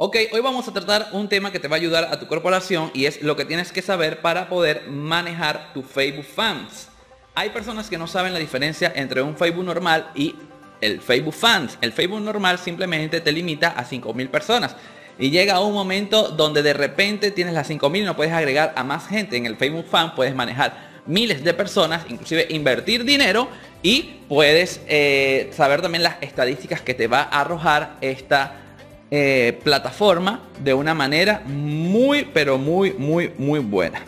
Ok, hoy vamos a tratar un tema que te va a ayudar a tu corporación y es lo que tienes que saber para poder manejar tu Facebook Fans. Hay personas que no saben la diferencia entre un Facebook normal y el Facebook Fans. El Facebook normal simplemente te limita a 5.000 personas. Y llega un momento donde de repente tienes las 5.000 y no puedes agregar a más gente. En el Facebook Fan puedes manejar miles de personas, inclusive invertir dinero y puedes eh, saber también las estadísticas que te va a arrojar esta eh, plataforma de una manera muy, pero muy, muy, muy buena.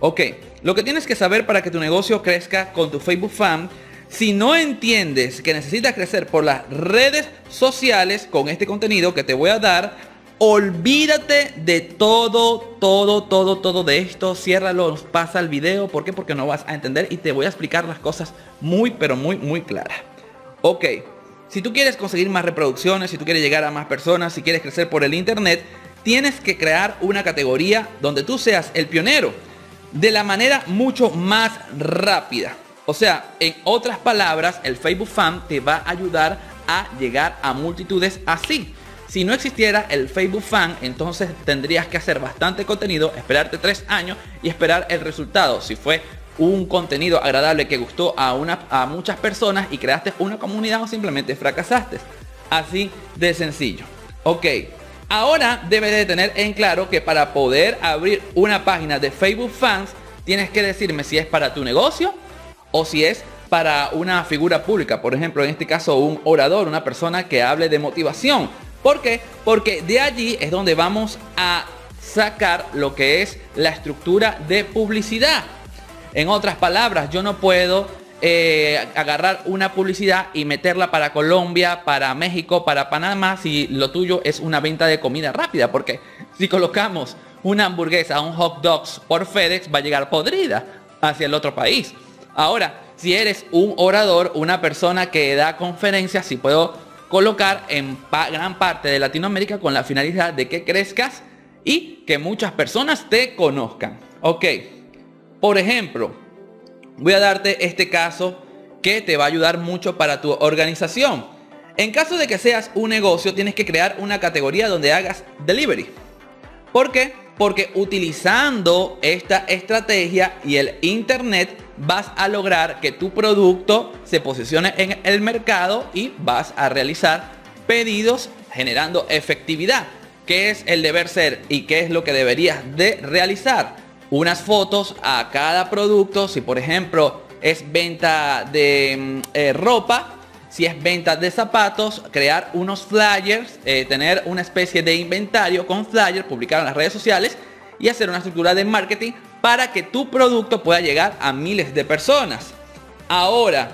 Ok, lo que tienes que saber para que tu negocio crezca con tu Facebook Fan, si no entiendes que necesitas crecer por las redes sociales con este contenido que te voy a dar, olvídate de todo, todo, todo, todo de esto. Ciérralo, pasa el video. ¿Por qué? Porque no vas a entender y te voy a explicar las cosas muy, pero muy, muy claras. Ok. Si tú quieres conseguir más reproducciones, si tú quieres llegar a más personas, si quieres crecer por el internet, tienes que crear una categoría donde tú seas el pionero de la manera mucho más rápida. O sea, en otras palabras, el Facebook Fan te va a ayudar a llegar a multitudes así. Si no existiera el Facebook Fan, entonces tendrías que hacer bastante contenido, esperarte tres años y esperar el resultado. Si fue un contenido agradable que gustó a, una, a muchas personas y creaste una comunidad o simplemente fracasaste. Así de sencillo. Ok, ahora debes de tener en claro que para poder abrir una página de Facebook Fans, tienes que decirme si es para tu negocio o si es para una figura pública. Por ejemplo, en este caso un orador, una persona que hable de motivación. ¿Por qué? Porque de allí es donde vamos a sacar lo que es la estructura de publicidad. En otras palabras, yo no puedo eh, agarrar una publicidad y meterla para Colombia, para México, para Panamá, si lo tuyo es una venta de comida rápida. Porque si colocamos una hamburguesa, un hot dogs por FedEx, va a llegar podrida hacia el otro país. Ahora, si eres un orador, una persona que da conferencias, si puedo colocar en gran parte de Latinoamérica con la finalidad de que crezcas y que muchas personas te conozcan. Ok. Por ejemplo, voy a darte este caso que te va a ayudar mucho para tu organización. En caso de que seas un negocio, tienes que crear una categoría donde hagas delivery. ¿Por qué? Porque utilizando esta estrategia y el internet vas a lograr que tu producto se posicione en el mercado y vas a realizar pedidos generando efectividad. ¿Qué es el deber ser y qué es lo que deberías de realizar? Unas fotos a cada producto. Si por ejemplo es venta de mm, eh, ropa, si es venta de zapatos, crear unos flyers, eh, tener una especie de inventario con flyers, publicar en las redes sociales y hacer una estructura de marketing para que tu producto pueda llegar a miles de personas. Ahora,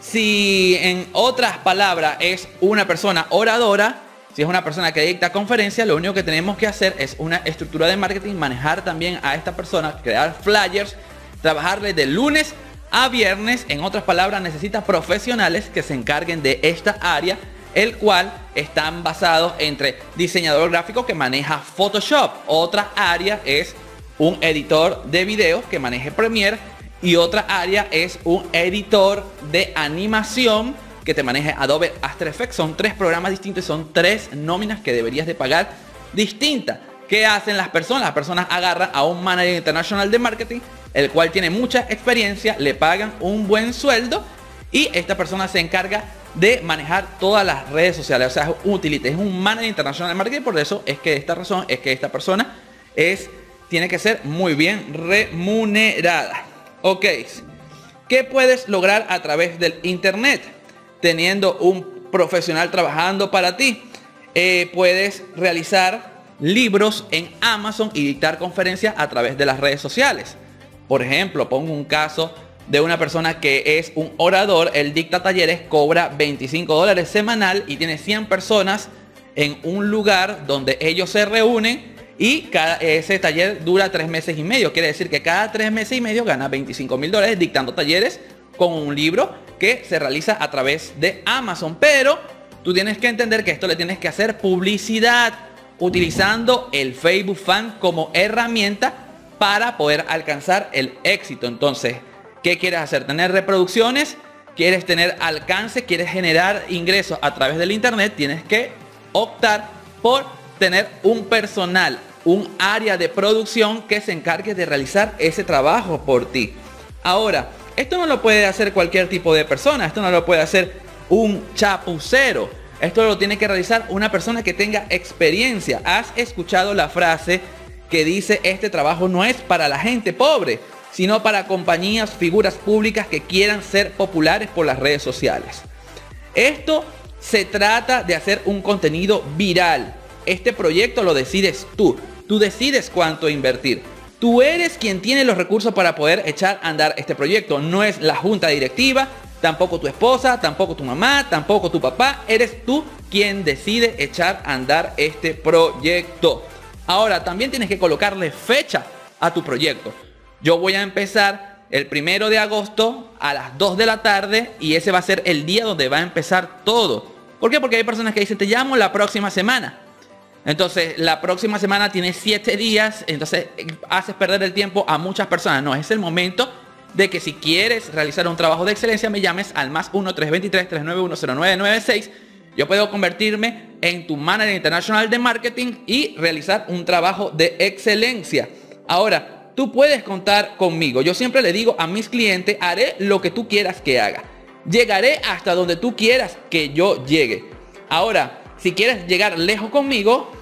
si en otras palabras es una persona oradora, si es una persona que dicta conferencia, lo único que tenemos que hacer es una estructura de marketing, manejar también a esta persona, crear flyers, trabajarle de lunes a viernes. En otras palabras, necesita profesionales que se encarguen de esta área, el cual están basados entre diseñador gráfico que maneja Photoshop. Otra área es un editor de videos que maneje Premiere y otra área es un editor de animación que te maneje Adobe After Effects. Son tres programas distintos son tres nóminas que deberías de pagar distintas. ¿Qué hacen las personas? Las personas agarran a un manager internacional de marketing, el cual tiene mucha experiencia, le pagan un buen sueldo y esta persona se encarga de manejar todas las redes sociales. O sea, es un es un manager internacional de marketing. Por eso es que esta razón es que esta persona es, tiene que ser muy bien remunerada. Ok. ¿Qué puedes lograr a través del internet? Teniendo un profesional trabajando para ti. Eh, puedes realizar libros en Amazon y dictar conferencias a través de las redes sociales. Por ejemplo, pongo un caso de una persona que es un orador, él dicta talleres, cobra 25 dólares semanal y tiene 100 personas en un lugar donde ellos se reúnen y cada, ese taller dura tres meses y medio. Quiere decir que cada tres meses y medio gana 25 mil dólares dictando talleres con un libro que se realiza a través de Amazon. Pero tú tienes que entender que esto le tienes que hacer publicidad utilizando el Facebook Fan como herramienta para poder alcanzar el éxito. Entonces, ¿qué quieres hacer? ¿Tener reproducciones? ¿Quieres tener alcance? ¿Quieres generar ingresos a través del Internet? Tienes que optar por tener un personal, un área de producción que se encargue de realizar ese trabajo por ti. Ahora, esto no lo puede hacer cualquier tipo de persona, esto no lo puede hacer un chapucero. Esto lo tiene que realizar una persona que tenga experiencia. ¿Has escuchado la frase que dice este trabajo no es para la gente pobre, sino para compañías, figuras públicas que quieran ser populares por las redes sociales? Esto se trata de hacer un contenido viral. Este proyecto lo decides tú. Tú decides cuánto invertir. Tú eres quien tiene los recursos para poder echar a andar este proyecto. No es la junta directiva, tampoco tu esposa, tampoco tu mamá, tampoco tu papá. Eres tú quien decide echar a andar este proyecto. Ahora, también tienes que colocarle fecha a tu proyecto. Yo voy a empezar el primero de agosto a las 2 de la tarde y ese va a ser el día donde va a empezar todo. ¿Por qué? Porque hay personas que dicen, te llamo la próxima semana. Entonces, la próxima semana tiene 7 días, entonces haces perder el tiempo a muchas personas. No, es el momento de que si quieres realizar un trabajo de excelencia, me llames al más 1-323-391-0996. Yo puedo convertirme en tu manager internacional de marketing y realizar un trabajo de excelencia. Ahora, tú puedes contar conmigo. Yo siempre le digo a mis clientes, haré lo que tú quieras que haga. Llegaré hasta donde tú quieras que yo llegue. Ahora, si quieres llegar lejos conmigo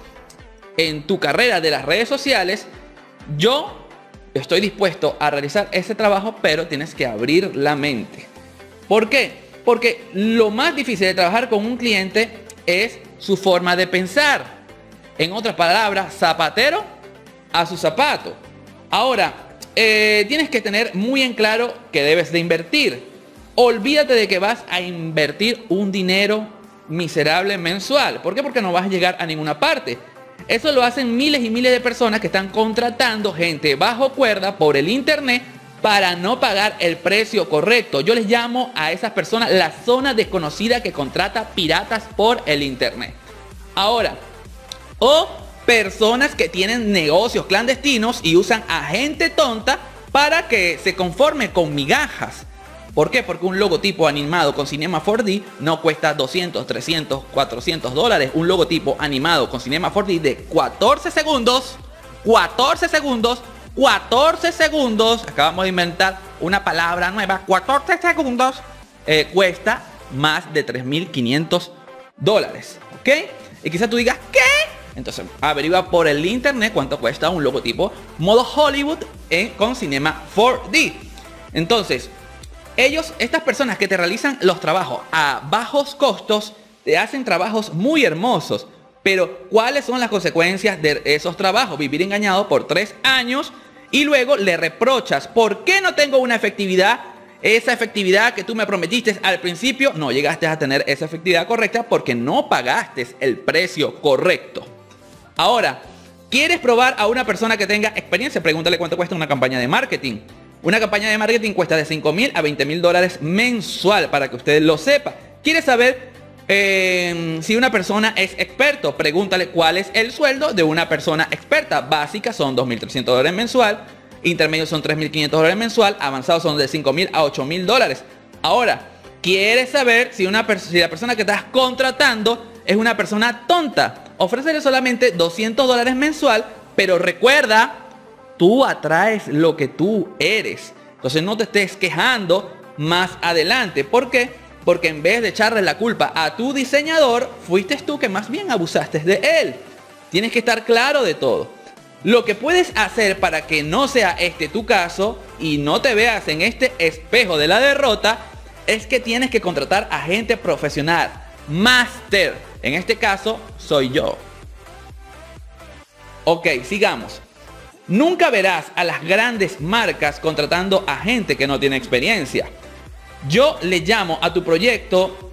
en tu carrera de las redes sociales, yo estoy dispuesto a realizar ese trabajo, pero tienes que abrir la mente. ¿Por qué? Porque lo más difícil de trabajar con un cliente es su forma de pensar. En otras palabras, zapatero a su zapato. Ahora, eh, tienes que tener muy en claro que debes de invertir. Olvídate de que vas a invertir un dinero miserable mensual. ¿Por qué? Porque no vas a llegar a ninguna parte. Eso lo hacen miles y miles de personas que están contratando gente bajo cuerda por el internet para no pagar el precio correcto. Yo les llamo a esas personas la zona desconocida que contrata piratas por el internet. Ahora, o personas que tienen negocios clandestinos y usan a gente tonta para que se conforme con migajas. ¿Por qué? Porque un logotipo animado con Cinema 4D no cuesta 200, 300, 400 dólares. Un logotipo animado con Cinema 4D de 14 segundos, 14 segundos, 14 segundos, acabamos de inventar una palabra nueva, 14 segundos, eh, cuesta más de 3.500 dólares. ¿Ok? Y quizás tú digas, ¿qué? Entonces averigua por el internet cuánto cuesta un logotipo modo Hollywood en, con Cinema 4D. Entonces, ellos, estas personas que te realizan los trabajos a bajos costos, te hacen trabajos muy hermosos. Pero, ¿cuáles son las consecuencias de esos trabajos? Vivir engañado por tres años y luego le reprochas, ¿por qué no tengo una efectividad? Esa efectividad que tú me prometiste al principio, no llegaste a tener esa efectividad correcta porque no pagaste el precio correcto. Ahora, ¿quieres probar a una persona que tenga experiencia? Pregúntale cuánto cuesta una campaña de marketing. Una campaña de marketing cuesta de 5 mil a 20 mil dólares mensual para que usted lo sepa. ¿Quiere saber em, si una persona es experto? Pregúntale cuál es el sueldo de una persona experta. Básica son 2.300 dólares mensual. Intermedios son 3.500 dólares mensual. Avanzados son de 5 mil a 8 mil dólares. Ahora, ¿quieres saber si, una si la persona que estás contratando es una persona tonta? Ofrécele solamente 200 dólares mensual, pero recuerda Tú atraes lo que tú eres. Entonces no te estés quejando más adelante. ¿Por qué? Porque en vez de echarle la culpa a tu diseñador, fuiste tú que más bien abusaste de él. Tienes que estar claro de todo. Lo que puedes hacer para que no sea este tu caso y no te veas en este espejo de la derrota es que tienes que contratar a gente profesional, máster. En este caso soy yo. Ok, sigamos. Nunca verás a las grandes marcas contratando a gente que no tiene experiencia. Yo le llamo a tu proyecto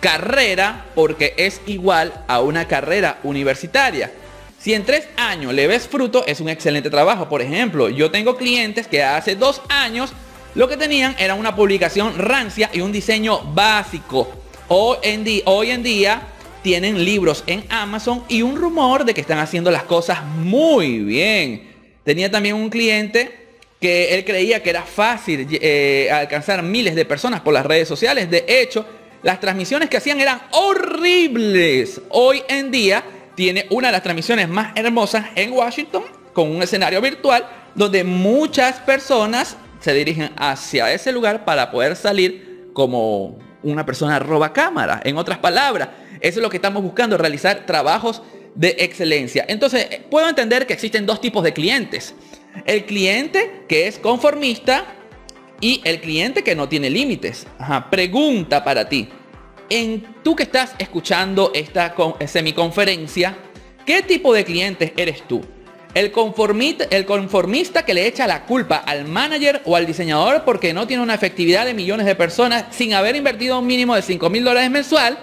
carrera porque es igual a una carrera universitaria. Si en tres años le ves fruto, es un excelente trabajo. Por ejemplo, yo tengo clientes que hace dos años lo que tenían era una publicación rancia y un diseño básico. Hoy en, día, tienen libros en Amazon y un rumor de que están haciendo las cosas muy bien. Tenía también un cliente que él creía que era fácil eh, alcanzar miles de personas por las redes sociales. De hecho, las transmisiones que hacían eran horribles. Hoy en día tiene una de las transmisiones más hermosas en Washington con un escenario virtual donde muchas personas se dirigen hacia ese lugar para poder salir como una persona roba cámara. En otras palabras, eso es lo que estamos buscando, realizar trabajos de excelencia. Entonces, puedo entender que existen dos tipos de clientes. El cliente que es conformista y el cliente que no tiene límites. Pregunta para ti. En tú que estás escuchando esta semiconferencia, ¿qué tipo de cliente eres tú? El conformista, el conformista que le echa la culpa al manager o al diseñador porque no tiene una efectividad de millones de personas sin haber invertido un mínimo de 5 mil dólares mensual.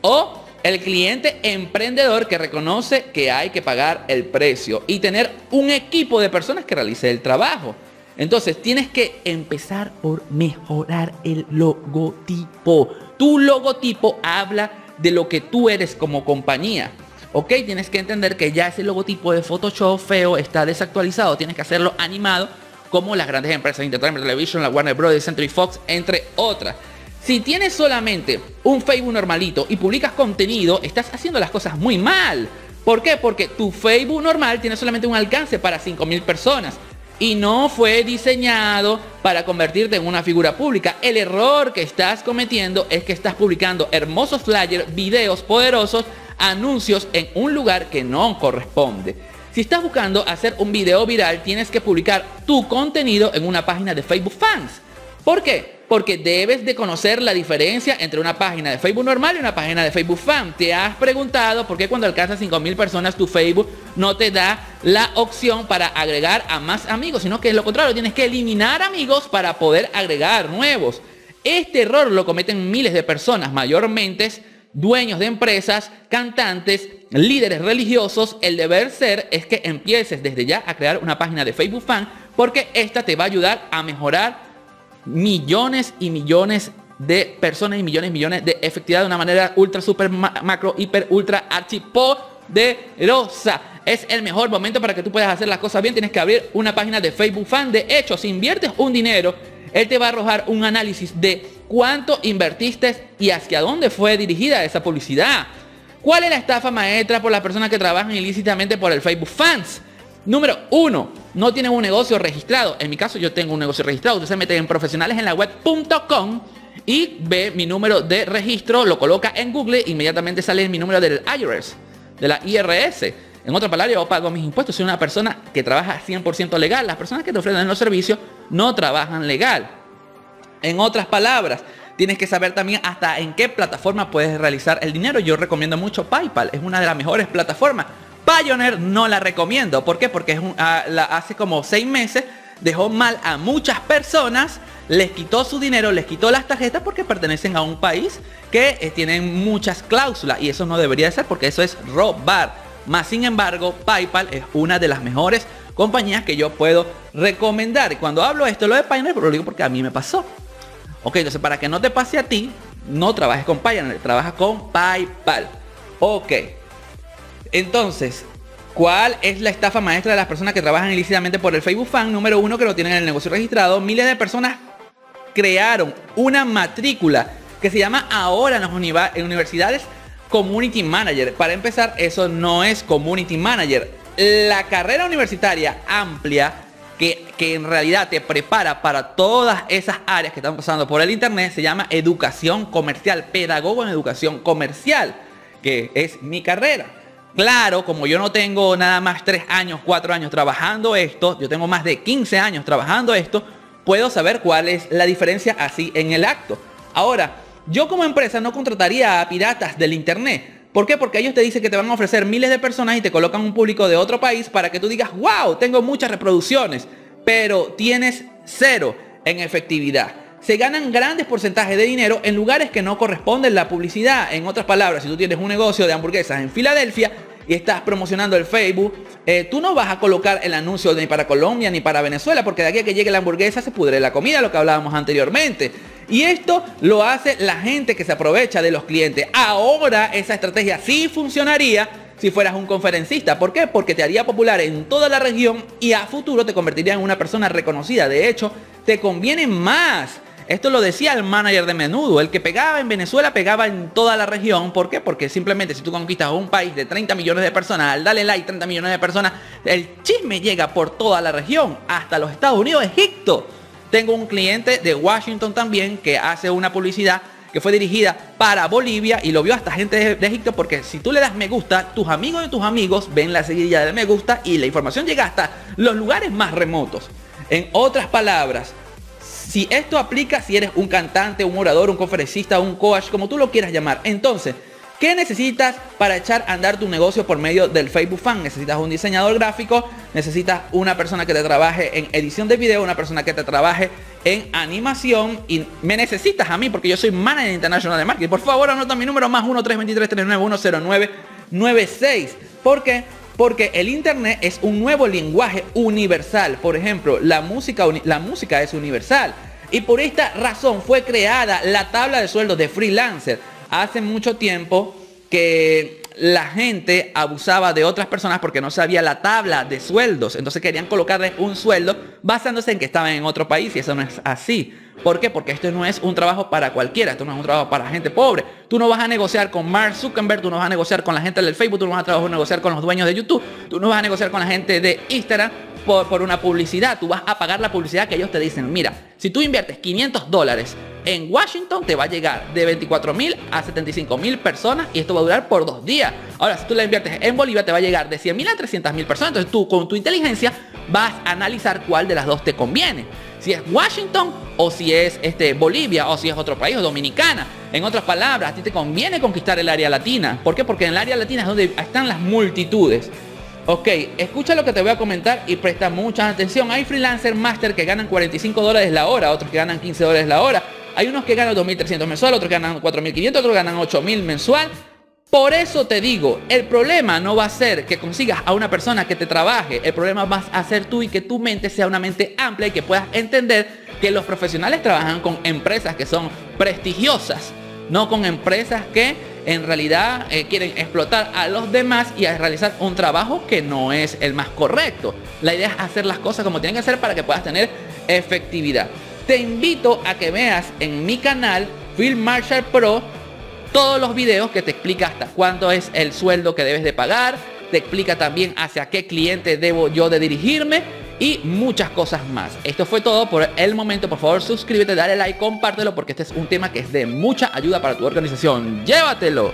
O el cliente emprendedor que reconoce que hay que pagar el precio y tener un equipo de personas que realice el trabajo. Entonces tienes que empezar por mejorar el logotipo. Tu logotipo habla de lo que tú eres como compañía. Ok, tienes que entender que ya ese logotipo de Photoshop feo está desactualizado. Tienes que hacerlo animado como las grandes empresas, Entertainment Television, la Warner Bros., Century Fox, entre otras. Si tienes solamente un Facebook normalito y publicas contenido, estás haciendo las cosas muy mal. ¿Por qué? Porque tu Facebook normal tiene solamente un alcance para 5.000 personas y no fue diseñado para convertirte en una figura pública. El error que estás cometiendo es que estás publicando hermosos flyers, videos poderosos anuncios en un lugar que no corresponde. Si estás buscando hacer un video viral, tienes que publicar tu contenido en una página de Facebook Fans. ¿Por qué? Porque debes de conocer la diferencia entre una página de Facebook normal y una página de Facebook Fan. Te has preguntado por qué cuando alcanzas 5.000 personas tu Facebook no te da la opción para agregar a más amigos, sino que es lo contrario, tienes que eliminar amigos para poder agregar nuevos. Este error lo cometen miles de personas, mayormente dueños de empresas, cantantes, líderes religiosos, el deber ser es que empieces desde ya a crear una página de Facebook Fan porque esta te va a ayudar a mejorar millones y millones de personas y millones y millones de efectividad de una manera ultra, super, macro, hiper, ultra, archipoderosa. Es el mejor momento para que tú puedas hacer las cosas bien. Tienes que abrir una página de Facebook Fan. De hecho, si inviertes un dinero, él te va a arrojar un análisis de cuánto invertiste y hacia dónde fue dirigida esa publicidad. ¿Cuál es la estafa maestra por las personas que trabajan ilícitamente por el Facebook Fans? Número uno, no tienen un negocio registrado. En mi caso yo tengo un negocio registrado. Usted se mete en profesionales en la web.com y ve mi número de registro, lo coloca en Google, inmediatamente sale mi número del IRS, de la IRS. En otras palabras, yo pago mis impuestos, soy una persona que trabaja 100% legal. Las personas que te ofrecen los servicios no trabajan legal. En otras palabras, tienes que saber también hasta en qué plataforma puedes realizar el dinero. Yo recomiendo mucho PayPal, es una de las mejores plataformas. Pioneer no la recomiendo. ¿Por qué? Porque ah, hace como seis meses dejó mal a muchas personas, les quitó su dinero, les quitó las tarjetas porque pertenecen a un país que eh, tienen muchas cláusulas y eso no debería ser porque eso es robar. Más sin embargo, PayPal es una de las mejores compañías que yo puedo recomendar. Cuando hablo esto, lo de pero lo digo porque a mí me pasó. Ok, entonces para que no te pase a ti, no trabajes con Pioneer, trabaja con PayPal. Ok. Entonces, ¿cuál es la estafa maestra de las personas que trabajan ilícitamente por el Facebook Fan? Número uno, que no tienen el negocio registrado. Miles de personas crearon una matrícula que se llama ahora en las universidades Community Manager. Para empezar, eso no es Community Manager. La carrera universitaria amplia que, en realidad te prepara para todas esas áreas que están pasando por el Internet, se llama educación comercial, pedagogo en educación comercial, que es mi carrera. Claro, como yo no tengo nada más 3 años, 4 años trabajando esto, yo tengo más de 15 años trabajando esto, puedo saber cuál es la diferencia así en el acto. Ahora, yo como empresa no contrataría a piratas del Internet ¿Por qué? Porque ellos te dicen que te van a ofrecer miles de personas y te colocan un público de otro país para que tú digas, wow, tengo muchas reproducciones, pero tienes cero en efectividad. Se ganan grandes porcentajes de dinero en lugares que no corresponden la publicidad. En otras palabras, si tú tienes un negocio de hamburguesas en Filadelfia y estás promocionando el Facebook, eh, tú no vas a colocar el anuncio ni para Colombia ni para Venezuela, porque de aquí a que llegue la hamburguesa se pudre la comida, lo que hablábamos anteriormente. Y esto lo hace la gente que se aprovecha de los clientes. Ahora esa estrategia sí funcionaría si fueras un conferencista. ¿Por qué? Porque te haría popular en toda la región y a futuro te convertiría en una persona reconocida. De hecho, te conviene más Esto lo decía el manager de Menudo. El que pegaba en Venezuela pegaba en toda la región. ¿Por qué? Porque simplemente si tú conquistas un país de 30 millones de personas, al darle like 30 millones de personas, el chisme llega por toda la región, hasta los Estados Unidos, Egipto. Tengo un cliente de Washington también que hace una publicidad que fue dirigida para Bolivia y lo vio hasta gente de, Egipto porque si tú le das me gusta, tus amigos de tus amigos ven la seguidilla del me gusta y la información llega hasta los lugares más remotos. En otras palabras, si esto aplica si eres un cantante, un orador, un conferencista, un coach, como tú lo quieras llamar, entonces ¿Qué necesitas para echar a andar tu negocio por medio del Facebook Fan? Necesitas un diseñador gráfico, necesitas una persona que te trabaje en edición de video, una persona que te trabaje en animación y me necesitas a mí porque yo soy manager internacional de marketing. Por favor, anota mi número más 1 323 ¿Por qué? Porque el internet es un nuevo lenguaje universal. Por ejemplo, la música, la música es universal. Y por esta razón fue creada la tabla de sueldos de freelancer hace mucho tiempo que la gente abusaba de otras personas porque no sabía la tabla de sueldos. Entonces querían colocarles un sueldo basándose en que estaban en otro país y eso no es así. ¿Por qué? Porque esto no es un trabajo para cualquiera, esto no es un trabajo para gente pobre. Tú no vas a negociar con Mark Zuckerberg, tú no vas a negociar con la gente del Facebook, tú no vas a negociar con los dueños de YouTube, tú no vas a negociar con la gente de Instagram por, por una publicidad. Tú vas a pagar la publicidad que ellos te dicen. Mira, si tú inviertes 500 dólares en Washington te va a llegar de 24 mil a 75 mil personas y esto va a durar por dos días. Ahora, si tú la inviertes en Bolivia, te va a llegar de 100 mil a 300 mil personas. Entonces tú con tu inteligencia vas a analizar cuál de las dos te conviene. Si es Washington o si es este, Bolivia o si es otro país o Dominicana. En otras palabras, a ti te conviene conquistar el área latina. ¿Por qué? Porque en el área latina es donde están las multitudes. Ok, escucha lo que te voy a comentar y presta mucha atención. Hay freelancer master que ganan 45 dólares la hora, otros que ganan 15 dólares la hora. Hay unos que ganan 2.300 mensual, otros que ganan 4.500, otros ganan 8.000 mensual. Por eso te digo, el problema no va a ser que consigas a una persona que te trabaje, el problema va a ser tú y que tu mente sea una mente amplia y que puedas entender que los profesionales trabajan con empresas que son prestigiosas, no con empresas que en realidad eh, quieren explotar a los demás y a realizar un trabajo que no es el más correcto. La idea es hacer las cosas como tienen que ser para que puedas tener efectividad. Te invito a que veas en mi canal Film Marshall Pro todos los videos que te explica hasta cuánto es el sueldo que debes de pagar, te explica también hacia qué cliente debo yo de dirigirme y muchas cosas más. Esto fue todo por el momento. Por favor, suscríbete, dale like, compártelo porque este es un tema que es de mucha ayuda para tu organización. Llévatelo.